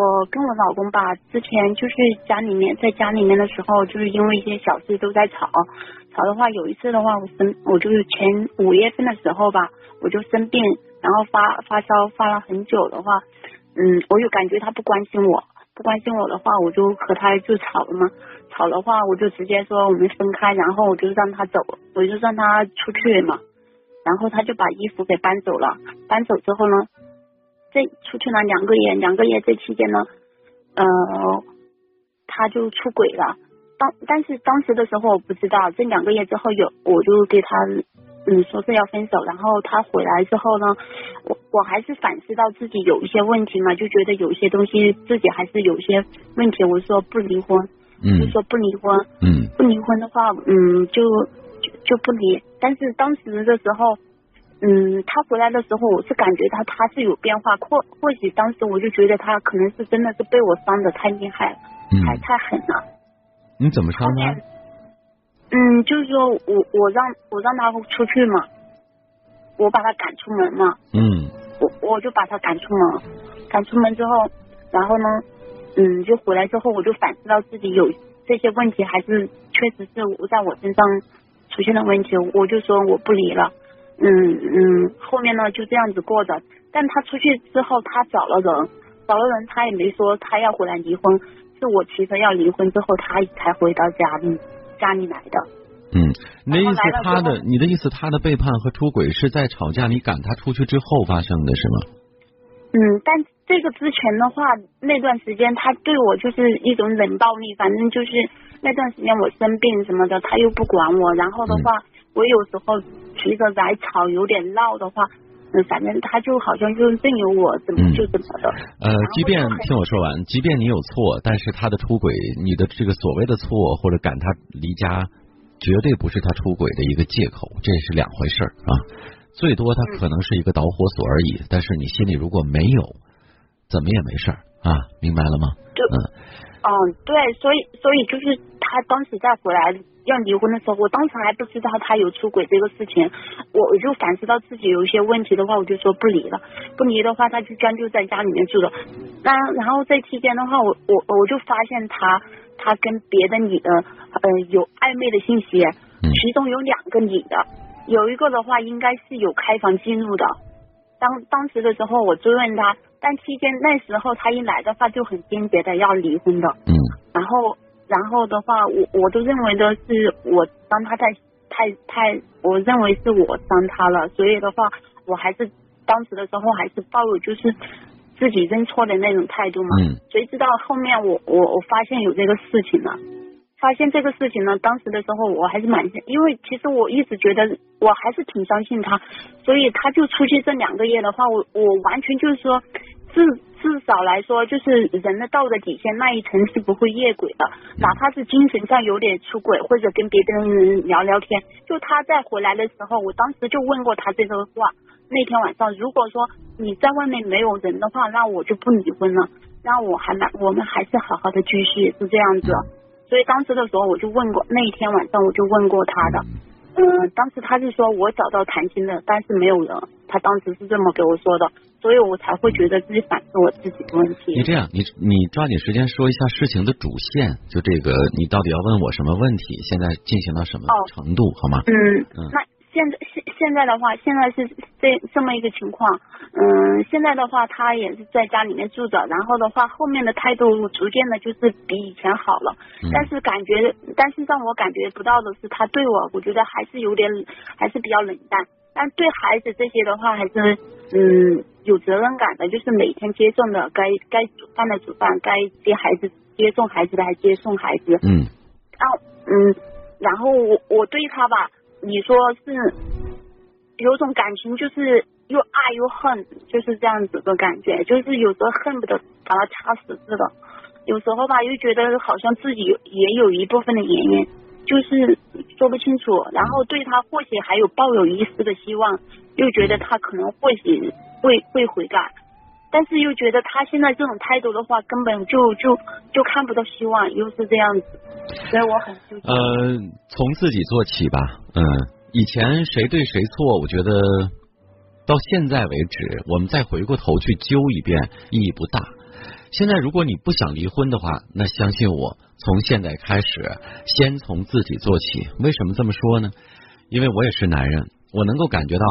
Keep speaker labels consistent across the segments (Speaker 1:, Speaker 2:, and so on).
Speaker 1: 我跟我老公吧，之前就是家里面在家里面的时候，就是因为一些小事都在吵。吵的话，有一次的话，我生我就是前五月份的时候吧，我就生病，然后发发烧发了很久的话，嗯，我就感觉他不关心我，不关心我的话，我就和他就吵了嘛。吵的话，我就直接说我们分开，然后我就让他走，我就让他出去嘛。然后他就把衣服给搬走了，搬走之后呢？这出去了两个月，两个月这期间呢，呃，他就出轨了。当但是当时的时候我不知道，这两个月之后有，我就给他嗯说是要分手。然后他回来之后呢，我我还是反思到自己有一些问题嘛，就觉得有一些东西自己还是有些问题。我说不离婚，
Speaker 2: 嗯，
Speaker 1: 就说不离婚，
Speaker 2: 嗯，
Speaker 1: 不离婚的话，嗯，就就就不离。但是当时的时候。嗯，他回来的时候，我是感觉他他是有变化，或或许当时我就觉得他可能是真的是被我伤的太厉害了，太太狠了。
Speaker 2: 你怎么伤他？
Speaker 1: 嗯，就是说我我让我让他出去嘛，我把他赶出门嘛。
Speaker 2: 嗯。
Speaker 1: 我我就把他赶出门，赶出门之后，然后呢，嗯，就回来之后，我就反思到自己有这些问题，还是确实是我在我身上出现的问题，我就说我不离了。嗯嗯，后面呢就这样子过着，但他出去之后，他找了人，找了人，他也没说他要回来离婚，是我提出要离婚之后，他才回到家里家里来的。
Speaker 2: 嗯，你的意思他的你的意思他的背叛和出轨是在吵架你赶他出去之后发生的是吗？
Speaker 1: 嗯，但这个之前的话，那段时间他对我就是一种冷暴力，反正就是那段时间我生病什么的，他又不管我，然后的话。我有时候提着来吵有点闹的话，嗯，反正他就好像就任由我怎么就怎么的。
Speaker 2: 呃，即便听我说完，即便你有错，但是他的出轨，你的这个所谓的错或者赶他离家，绝对不是他出轨的一个借口，这是两回事啊。最多他可能是一个导火索而已，但是你心里如果没有，怎么也没事啊，明白了吗？
Speaker 1: 嗯，嗯，对，所以所以就是他当时再回来。要离婚的时候，我当时还不知道他有出轨这个事情，我我就反思到自己有一些问题的话，我就说不离了，不离的话，他就将就在家里面住了。那然后这期间的话，我我我就发现他他跟别的女的呃有暧昧的信息，其中有两个女的，有一个的话应该是有开房记录的。当当时的时候我追问他，但期间那时候他一来的话就很坚决的要离婚的。
Speaker 2: 嗯，
Speaker 1: 然后。然后的话，我我都认为的是我伤他太太太，我认为是我伤他了，所以的话，我还是当时的时候还是抱有就是自己认错的那种态度嘛。
Speaker 2: 嗯。
Speaker 1: 谁知道后面我我我发现有这个事情了，发现这个事情呢，当时的时候我还是蛮，因为其实我一直觉得我还是挺相信他，所以他就出去这两个月的话，我我完全就是说。至至少来说，就是人的道德底线那一层是不会越轨的，哪怕是精神上有点出轨，或者跟别的人聊聊天，就他在回来的时候，我当时就问过他这个话。那天晚上，如果说你在外面没有人的话，那我就不离婚了，那我还蛮，我们还是好好的继续，是这样子。所以当时的时候，我就问过，那一天晚上我就问过他的。嗯，当时他是说我找到谈心的，但是没有人。他当时是这么给我说的，所以我才会觉得自己反思我自己的问题。
Speaker 2: 你这样，你你抓紧时间说一下事情的主线，就这个，你到底要问我什么问题？现在进行到什么程度，好吗？
Speaker 1: 嗯，那。现在现现在的话，现在是这这么一个情况，嗯，现在的话他也是在家里面住着，然后的话后面的态度逐渐的就是比以前好了，但是感觉，但是让我感觉不到的是他对我，我觉得还是有点，还是比较冷淡，但对孩子这些的话还是嗯有责任感的，就是每天接送的，该该煮饭的煮饭，该接孩子接送孩子的还接送孩子，
Speaker 2: 嗯，
Speaker 1: 然后嗯，然后我我对他吧。你说是有种感情，就是又爱又恨，就是这样子的感觉，就是有时候恨不得把他掐死似的，有时候吧又觉得好像自己也有一部分的原因，就是说不清楚。然后对他或许还有抱有一丝的希望，又觉得他可能或许会会悔改，但是又觉得他现在这种态度的话，根本就就就看不到希望，又是这样子。所以我很纠结
Speaker 2: 呃，从自己做起吧。嗯，以前谁对谁错，我觉得到现在为止，我们再回过头去揪一遍，意义不大。现在如果你不想离婚的话，那相信我，从现在开始，先从自己做起。为什么这么说呢？因为我也是男人，我能够感觉到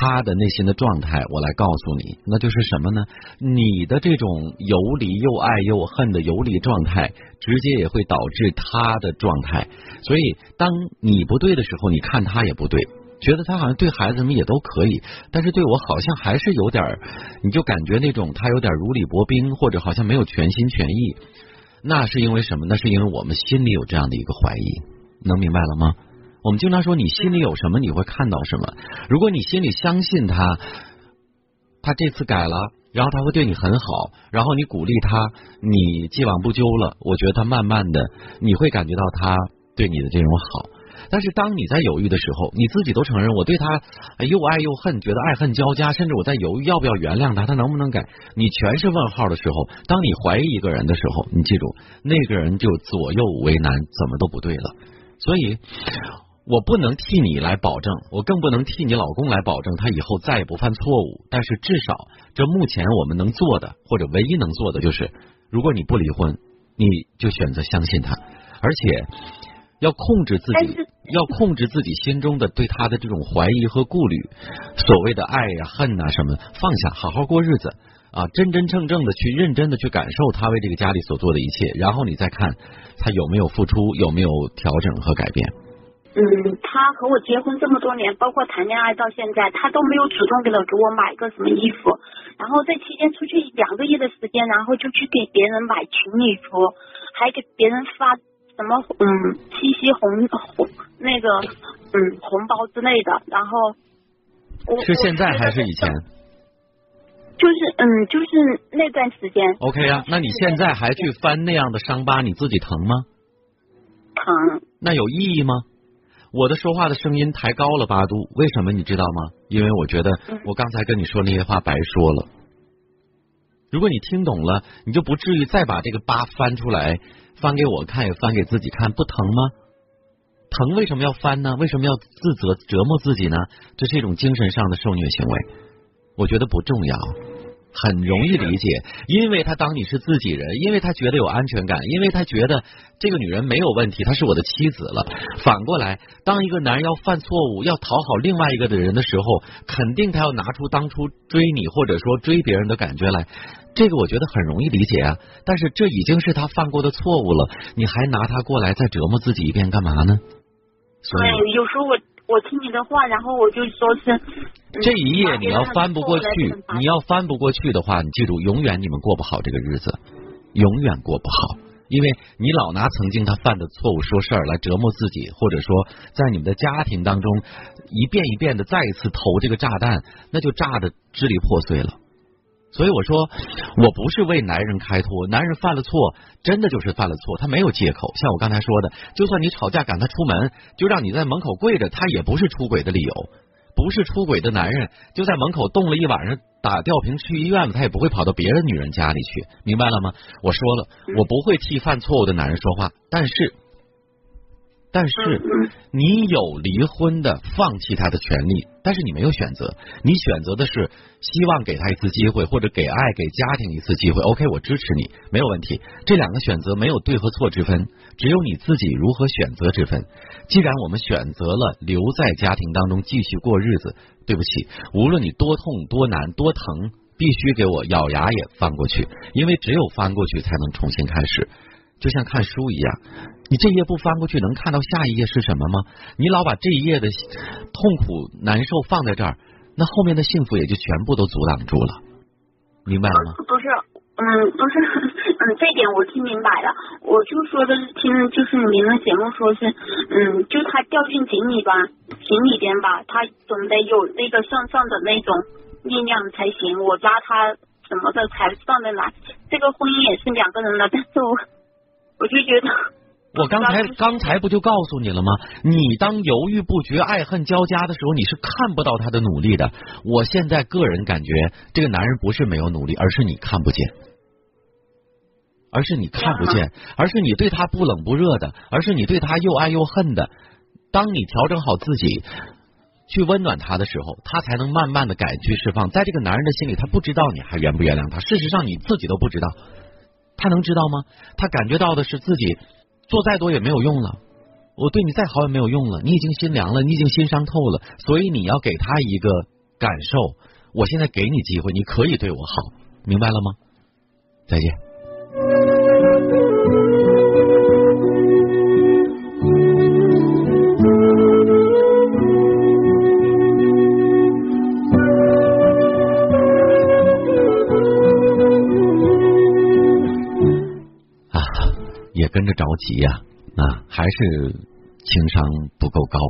Speaker 2: 他的内心的状态。我来告诉你，那就是什么呢？你的这种游离又爱又恨的游离状态，直接也会导致他的状态。所以，当你不对的时候，你看他也不对。觉得他好像对孩子们也都可以，但是对我好像还是有点儿你就感觉那种他有点如履薄冰，或者好像没有全心全意。那是因为什么？那是因为我们心里有这样的一个怀疑，能明白了吗？我们经常说你心里有什么，你会看到什么。如果你心里相信他，他这次改了，然后他会对你很好，然后你鼓励他，你既往不咎了，我觉得他慢慢的你会感觉到他对你的这种好。但是当你在犹豫的时候，你自己都承认我对他又爱又恨，觉得爱恨交加，甚至我在犹豫要不要原谅他，他能不能改？你全是问号的时候，当你怀疑一个人的时候，你记住，那个人就左右为难，怎么都不对了。所以，我不能替你来保证，我更不能替你老公来保证他以后再也不犯错误。但是至少，这目前我们能做的，或者唯一能做的，就是如果你不离婚，你就选择相信他，而且。要控制自己，要控制自己心中的对他的这种怀疑和顾虑，所谓的爱呀、恨呐什么，放下，好好过日子啊，真真正正的去认真的去感受他为这个家里所做的一切，然后你再看他有没有付出，有没有调整和改变。
Speaker 1: 嗯，他和我结婚这么多年，包括谈恋爱到现在，他都没有主动给了给我买个什么衣服，然后这期间出去两个月的时间，然后就去给别人买情侣服，还给别人发。什么嗯，七夕红红那个嗯红包之类的，然后
Speaker 2: 是现在还是以前？
Speaker 1: 就是嗯，就是那段时间。
Speaker 2: OK 啊，那你现在还去翻那样的伤疤，你自己疼吗？
Speaker 1: 疼。
Speaker 2: 那有意义吗？我的说话的声音抬高了八度，为什么你知道吗？因为我觉得我刚才跟你说那些话白说了。如果你听懂了，你就不至于再把这个八翻出来。翻给我看，也翻给自己看，不疼吗？疼为什么要翻呢？为什么要自责折磨自己呢？这是一种精神上的受虐行为，我觉得不重要，很容易理解。因为他当你是自己人，因为他觉得有安全感，因为他觉得这个女人没有问题，她是我的妻子了。反过来，当一个男人要犯错误，要讨好另外一个的人的时候，肯定他要拿出当初追你或者说追别人的感觉来。这个我觉得很容易理解啊，但是这已经是他犯过的错误了，你还拿他过来再折磨自己一遍干嘛呢？所
Speaker 1: 以有时候我我听你的话，然后我就说是
Speaker 2: 这一页你要翻不过去，你要翻不过去的话，你记住，永远你们过不好这个日子，永远过不好，因为你老拿曾经他犯的错误说事儿来折磨自己，或者说在你们的家庭当中一遍一遍的再一次投这个炸弹，那就炸的支离破碎了。所以我说，我不是为男人开脱，男人犯了错，真的就是犯了错，他没有借口。像我刚才说的，就算你吵架赶他出门，就让你在门口跪着，他也不是出轨的理由。不是出轨的男人，就在门口冻了一晚上，打吊瓶去医院，他也不会跑到别的女人家里去，明白了吗？我说了，我不会替犯错误的男人说话，但是。但是你有离婚的放弃他的权利，但是你没有选择，你选择的是希望给他一次机会，或者给爱给家庭一次机会。OK，我支持你，没有问题。这两个选择没有对和错之分，只有你自己如何选择之分。既然我们选择了留在家庭当中继续过日子，对不起，无论你多痛多难多疼，必须给我咬牙也翻过去，因为只有翻过去才能重新开始。就像看书一样，你这页不翻过去，能看到下一页是什么吗？你老把这一页的痛苦难受放在这儿，那后面的幸福也就全部都阻挡住了，明白了吗？
Speaker 1: 不是，嗯，不是，嗯，这点我听明白了。我就说的是听，就是你们节目说是，嗯，就他掉进井里吧，井里边吧，他总得有那个向上的那种力量才行。我拉他什么的才上得来。这个婚姻也是两个人的，但是我。我就觉得，
Speaker 2: 我刚才刚才不就告诉你了吗？你当犹豫不决、爱恨交加的时候，你是看不到他的努力的。我现在个人感觉，这个男人不是没有努力，而是你看不见，而是你看不见，而是你对他不冷不热的，而是你对他又爱又恨的。当你调整好自己，去温暖他的时候，他才能慢慢的改去释放。在这个男人的心里，他不知道你还原不原谅他。事实上，你自己都不知道，他能知道吗？他感觉到的是自己做再多也没有用了，我对你再好也没有用了，你已经心凉了，你已经心伤透了。所以你要给他一个感受，我现在给你机会，你可以对我好，明白了吗？再见。着急呀，啊，还是情商不够高。